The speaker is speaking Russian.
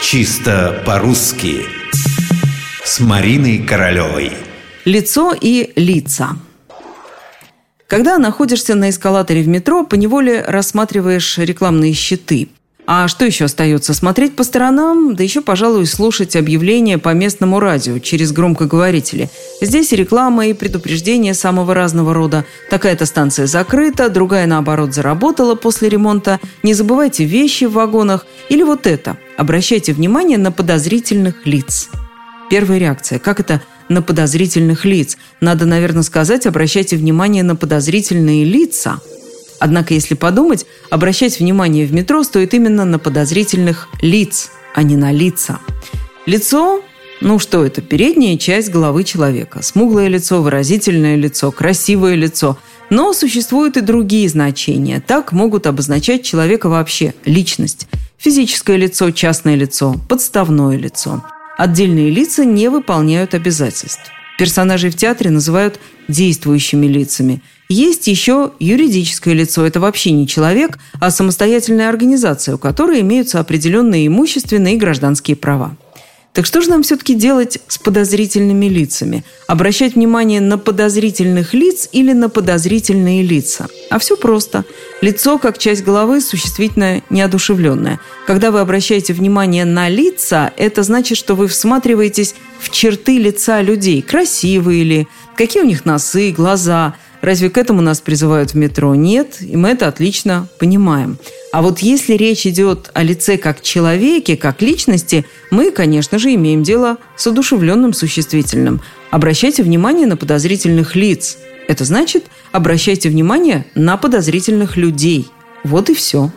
Чисто по-русски. С Мариной Королевой. Лицо и лица. Когда находишься на эскалаторе в метро, поневоле рассматриваешь рекламные щиты – а что еще остается? Смотреть по сторонам, да еще, пожалуй, слушать объявления по местному радио через громкоговорители. Здесь реклама, и предупреждения самого разного рода. Такая-то станция закрыта, другая, наоборот, заработала после ремонта. Не забывайте вещи в вагонах. Или вот это. Обращайте внимание на подозрительных лиц. Первая реакция. Как это на подозрительных лиц? Надо, наверное, сказать, обращайте внимание на подозрительные лица – Однако, если подумать, обращать внимание в метро стоит именно на подозрительных лиц, а не на лица. Лицо ну что это? Передняя часть головы человека. Смуглое лицо, выразительное лицо, красивое лицо. Но существуют и другие значения. Так могут обозначать человека вообще. Личность. Физическое лицо, частное лицо, подставное лицо. Отдельные лица не выполняют обязательств. Персонажей в театре называют действующими лицами – есть еще юридическое лицо. Это вообще не человек, а самостоятельная организация, у которой имеются определенные имущественные и гражданские права. Так что же нам все-таки делать с подозрительными лицами? Обращать внимание на подозрительных лиц или на подозрительные лица? А все просто. Лицо, как часть головы, существительно неодушевленное. Когда вы обращаете внимание на лица, это значит, что вы всматриваетесь в черты лица людей. Красивые ли, какие у них носы, глаза – Разве к этому нас призывают в метро? Нет, и мы это отлично понимаем. А вот если речь идет о лице как человеке, как личности, мы, конечно же, имеем дело с одушевленным существительным. Обращайте внимание на подозрительных лиц. Это значит, обращайте внимание на подозрительных людей. Вот и все.